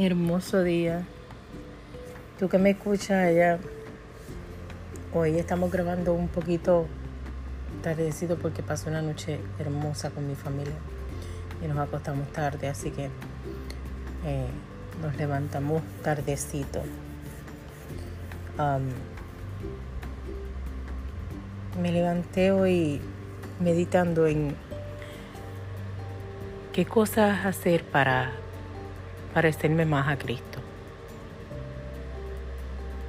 Hermoso día. Tú que me escuchas allá, hoy estamos grabando un poquito tardecito porque pasó una noche hermosa con mi familia y nos acostamos tarde, así que eh, nos levantamos tardecito. me levanté hoy meditando en qué cosas hacer para parecerme más a Cristo.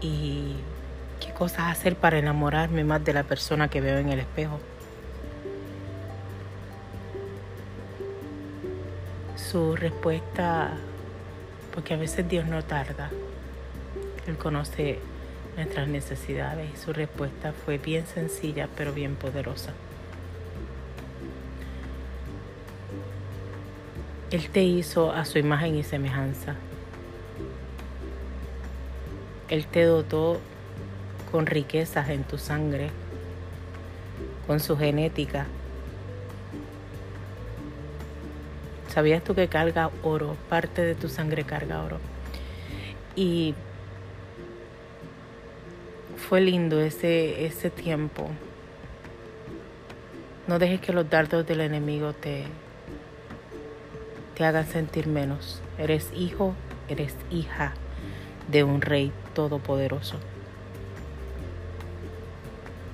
Y qué cosas hacer para enamorarme más de la persona que veo en el espejo. Su respuesta, porque a veces Dios no tarda, Él conoce nuestras necesidades y su respuesta fue bien sencilla pero bien poderosa. Él te hizo a su imagen y semejanza. Él te dotó con riquezas en tu sangre, con su genética. ¿Sabías tú que carga oro? Parte de tu sangre carga oro. Y fue lindo ese, ese tiempo. No dejes que los dardos del enemigo te, te hagan sentir menos. Eres hijo, eres hija de un rey todopoderoso.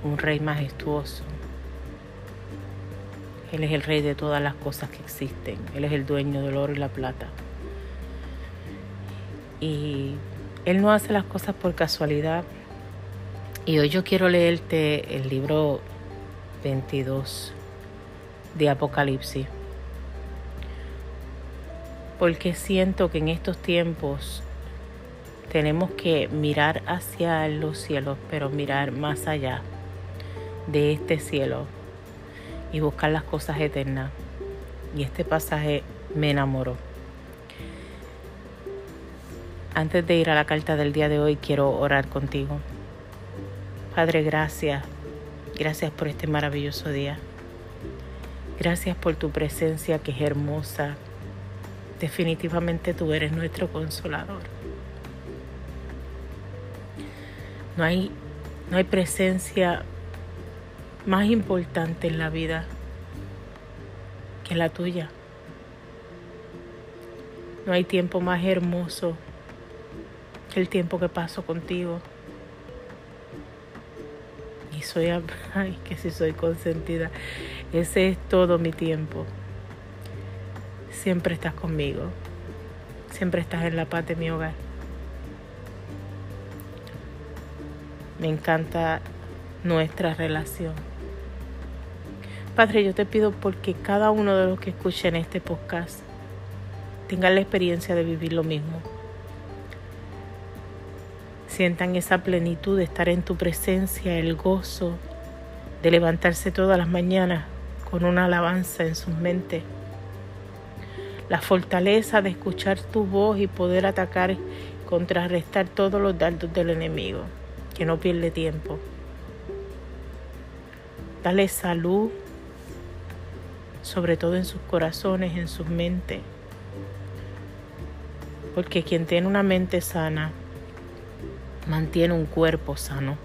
Un rey majestuoso. Él es el rey de todas las cosas que existen. Él es el dueño del oro y la plata. Y Él no hace las cosas por casualidad. Y hoy yo quiero leerte el libro 22 de Apocalipsis porque siento que en estos tiempos tenemos que mirar hacia los cielos, pero mirar más allá de este cielo y buscar las cosas eternas. Y este pasaje me enamoró. Antes de ir a la carta del día de hoy, quiero orar contigo. Padre, gracias. Gracias por este maravilloso día. Gracias por tu presencia que es hermosa, definitivamente tú eres nuestro consolador. No hay, no hay presencia más importante en la vida que la tuya. No hay tiempo más hermoso que el tiempo que paso contigo. Y soy, ay, que si soy consentida. Ese es todo mi tiempo siempre estás conmigo, siempre estás en la paz de mi hogar. Me encanta nuestra relación. Padre, yo te pido porque cada uno de los que escuchen este podcast tenga la experiencia de vivir lo mismo. Sientan esa plenitud de estar en tu presencia, el gozo de levantarse todas las mañanas con una alabanza en sus mentes la fortaleza de escuchar tu voz y poder atacar contrarrestar todos los dardos del enemigo, que no pierde tiempo. Dale salud, sobre todo en sus corazones, en sus mentes, porque quien tiene una mente sana, mantiene un cuerpo sano.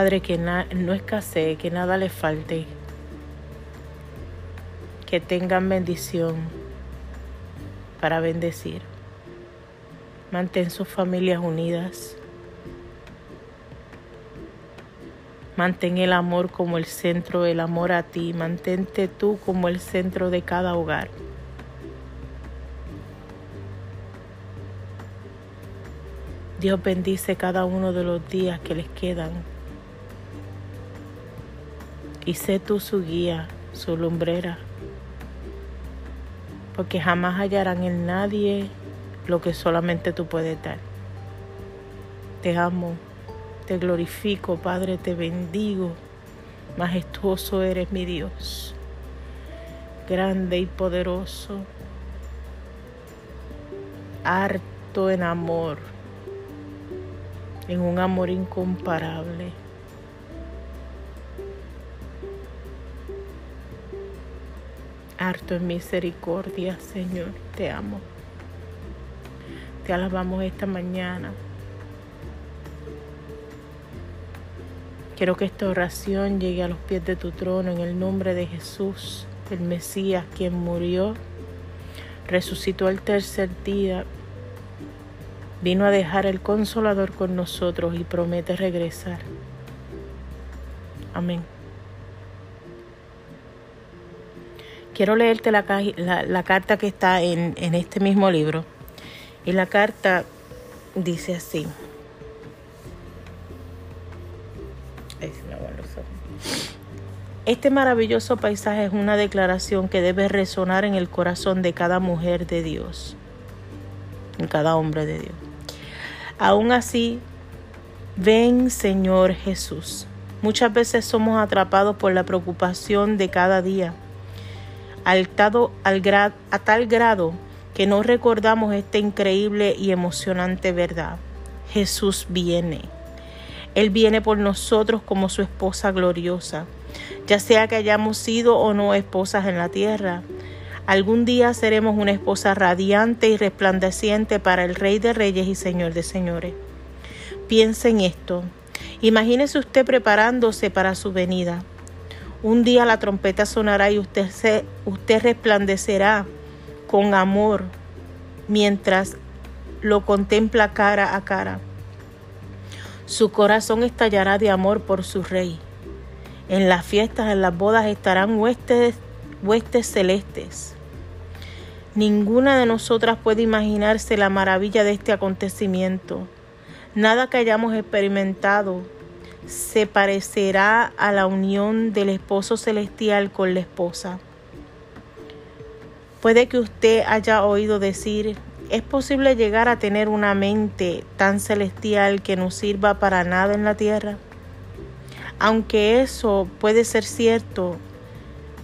Padre, que no escasee, que nada le falte, que tengan bendición para bendecir. Mantén sus familias unidas. Mantén el amor como el centro, el amor a ti. Mantente tú como el centro de cada hogar. Dios bendice cada uno de los días que les quedan y sé tú su guía, su lumbrera, porque jamás hallarán en nadie lo que solamente tú puedes dar. Te amo, te glorifico, Padre, te bendigo. Majestuoso eres mi Dios, grande y poderoso, harto en amor, en un amor incomparable. Harto en misericordia, Señor. Te amo. Te alabamos esta mañana. Quiero que esta oración llegue a los pies de tu trono en el nombre de Jesús, el Mesías, quien murió, resucitó el tercer día, vino a dejar el consolador con nosotros y promete regresar. Amén. Quiero leerte la, carta que está en, en este mismo libro. Y la carta dice así. Este maravilloso paisaje es una declaración que debe resonar en el corazón de cada mujer de Dios, en cada hombre de Dios. Aún así, ven Señor Jesús. Muchas veces somos atrapados por la preocupación de cada día, al, al a tal grado que no recordamos esta increíble y emocionante verdad. Jesús viene. Él viene por nosotros como su esposa gloriosa, ya sea que hayamos sido o no esposas en la tierra. Algún día seremos una esposa radiante y resplandeciente para el Rey de Reyes y Señor de Señores. Piense en esto. Imagínese usted preparándose para su venida. Un día la trompeta sonará y usted, se, usted resplandecerá con amor mientras lo contempla cara a cara. Su corazón estallará de amor por su rey. En las fiestas, en las bodas estarán huestes, huestes celestes. Ninguna de nosotras puede imaginarse la maravilla de este acontecimiento. Nada que hayamos experimentado se parecerá a la unión del esposo celestial con la esposa. Puede que usted haya oído decir, ¿Es posible llegar a tener una mente tan celestial que no sirva para nada en la tierra? Aunque eso puede ser cierto,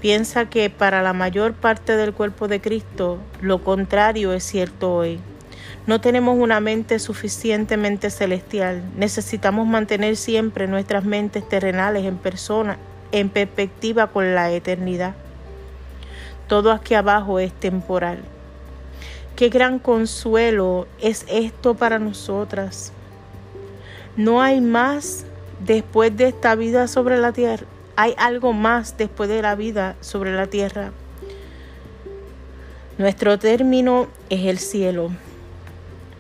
piensa que para la mayor parte del cuerpo de Cristo lo contrario es cierto hoy. No tenemos una mente suficientemente celestial. Necesitamos mantener siempre nuestras mentes terrenales en persona, en perspectiva con la eternidad. Todo aquí abajo es temporal. Qué gran consuelo es esto para nosotras. No hay más después de esta vida sobre la tierra. Hay algo más después de la vida sobre la tierra. Nuestro término es el cielo.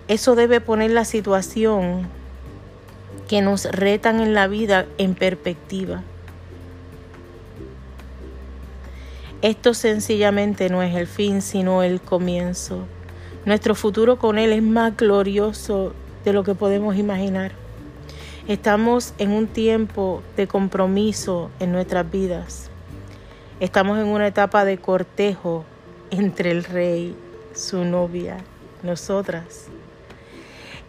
Eso debe poner la situación que nos retan en la vida en perspectiva. Esto sencillamente no es el fin, sino el comienzo. Nuestro futuro con Él es más glorioso de lo que podemos imaginar. Estamos en un tiempo de compromiso en nuestras vidas. Estamos en una etapa de cortejo entre el rey, su novia, nosotras.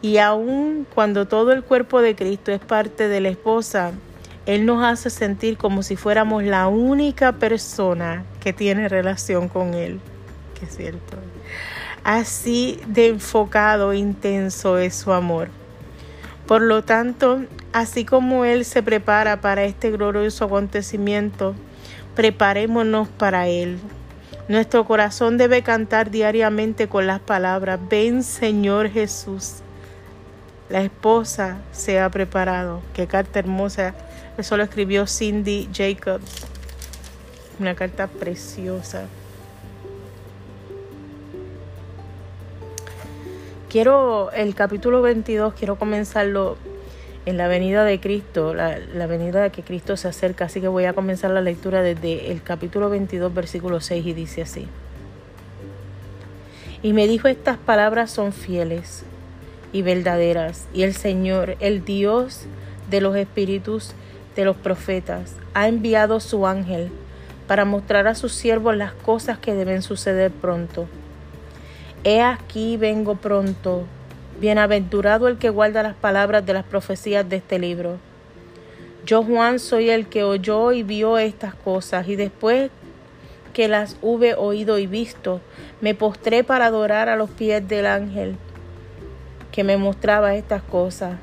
Y aun cuando todo el cuerpo de Cristo es parte de la esposa, Él nos hace sentir como si fuéramos la única persona que tiene relación con Él. Que es cierto. Así de enfocado, intenso es su amor. Por lo tanto, así como Él se prepara para este glorioso acontecimiento, preparémonos para Él. Nuestro corazón debe cantar diariamente con las palabras, ven Señor Jesús. La esposa se ha preparado. Qué carta hermosa. Eso lo escribió Cindy Jacobs. Una carta preciosa. Quiero el capítulo 22, quiero comenzarlo en la venida de Cristo, la, la, venida de que Cristo se acerca, así que voy a comenzar la lectura desde el capítulo 22, versículo 6 y dice así. Y me dijo, estas palabras son fieles y verdaderas, y el Señor, el Dios de los espíritus de los profetas, ha enviado su ángel para mostrar a sus siervos las cosas que deben suceder pronto. He aquí vengo pronto. Bienaventurado el que guarda las palabras de las profecías de este libro. Yo Juan soy el que oyó y vio estas cosas, y después que las hube oído y visto, me postré para adorar a los pies del ángel que me mostraba estas cosas.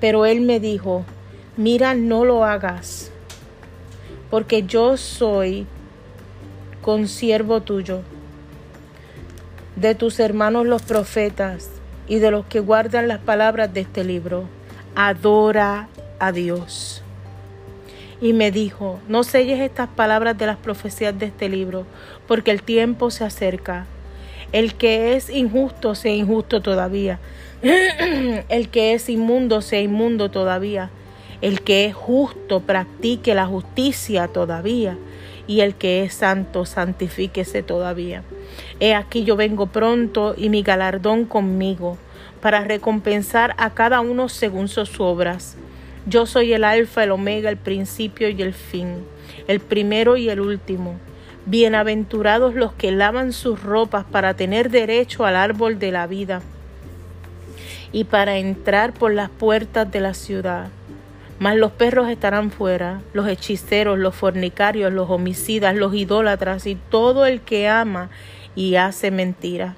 Pero él me dijo, mira, no lo hagas, porque yo soy consiervo tuyo, de tus hermanos los profetas y de los que guardan las palabras de este libro. Adora a Dios. Y me dijo, no selles estas palabras de las profecías de este libro, porque el tiempo se acerca. El que es injusto sea injusto todavía. el que es inmundo sea inmundo todavía. El que es justo practique la justicia todavía. Y el que es santo santifíquese todavía. He aquí yo vengo pronto y mi galardón conmigo, para recompensar a cada uno según sus obras. Yo soy el alfa, el omega, el principio y el fin, el primero y el último. Bienaventurados los que lavan sus ropas para tener derecho al árbol de la vida y para entrar por las puertas de la ciudad. Mas los perros estarán fuera, los hechiceros, los fornicarios, los homicidas, los idólatras y todo el que ama y hace mentira.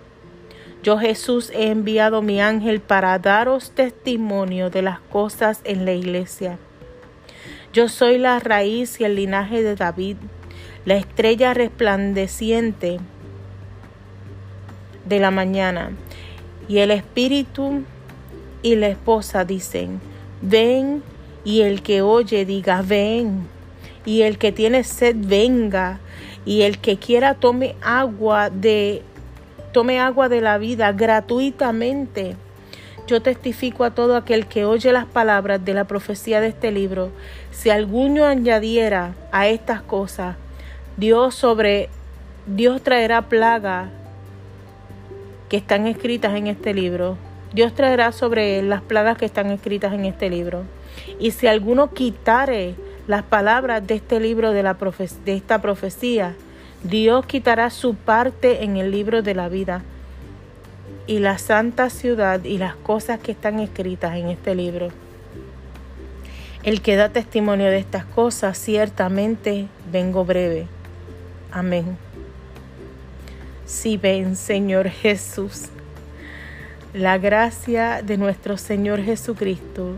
Yo Jesús he enviado mi ángel para daros testimonio de las cosas en la iglesia. Yo soy la raíz y el linaje de David, la estrella resplandeciente de la mañana. Y el espíritu y la esposa dicen, ven, y el que oye diga, ven, y el que tiene sed venga, y el que quiera tome agua de tome agua de la vida gratuitamente. Yo testifico a todo aquel que oye las palabras de la profecía de este libro, si alguno añadiera a estas cosas, Dios sobre Dios traerá plaga que están escritas en este libro. Dios traerá sobre él las plagas que están escritas en este libro. Y si alguno quitare las palabras de este libro de, la de esta profecía, Dios quitará su parte en el libro de la vida y la santa ciudad y las cosas que están escritas en este libro. El que da testimonio de estas cosas, ciertamente vengo breve. Amén. Si ven, Señor Jesús, la gracia de nuestro Señor Jesucristo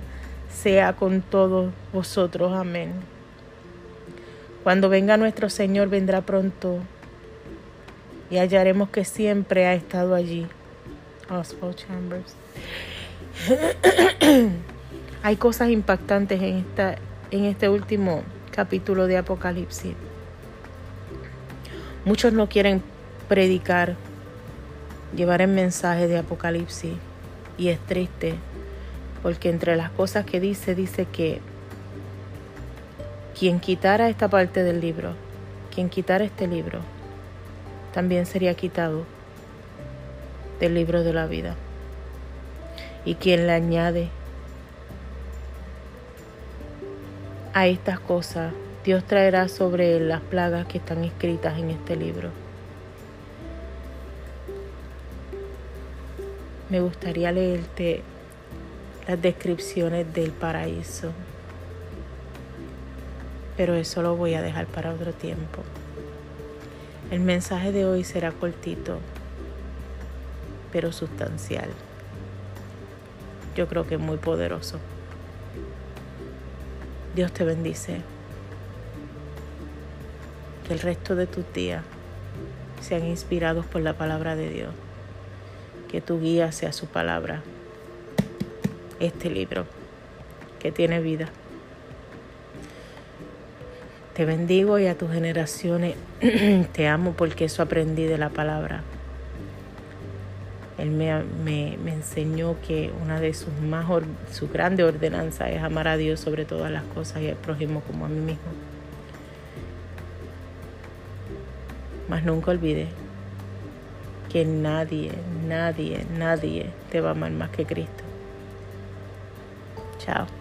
sea con todos vosotros. Amén. Cuando venga nuestro Señor vendrá pronto y hallaremos que siempre ha estado allí. Oswald Chambers. Hay cosas impactantes en, esta, en este último capítulo de Apocalipsis. Muchos no quieren predicar, llevar el mensaje de Apocalipsis y es triste porque entre las cosas que dice, dice que quien quitara esta parte del libro, quien quitara este libro, también sería quitado del libro de la vida. Y quien le añade a estas cosas, Dios traerá sobre él las plagas que están escritas en este libro. Me gustaría leerte las descripciones del paraíso. Pero eso lo voy a dejar para otro tiempo. El mensaje de hoy será cortito, pero sustancial. Yo creo que muy poderoso. Dios te bendice. Que el resto de tus días sean inspirados por la palabra de Dios. Que tu guía sea su palabra este libro que tiene vida. Te bendigo y a tus generaciones te amo porque eso aprendí de la palabra. Él me, me, me enseñó que una de sus más su grande ordenanza es amar a Dios sobre todas las cosas y al prójimo como a mí mismo. Mas nunca olvide que nadie, nadie, nadie te va a amar más que Cristo. Ciao.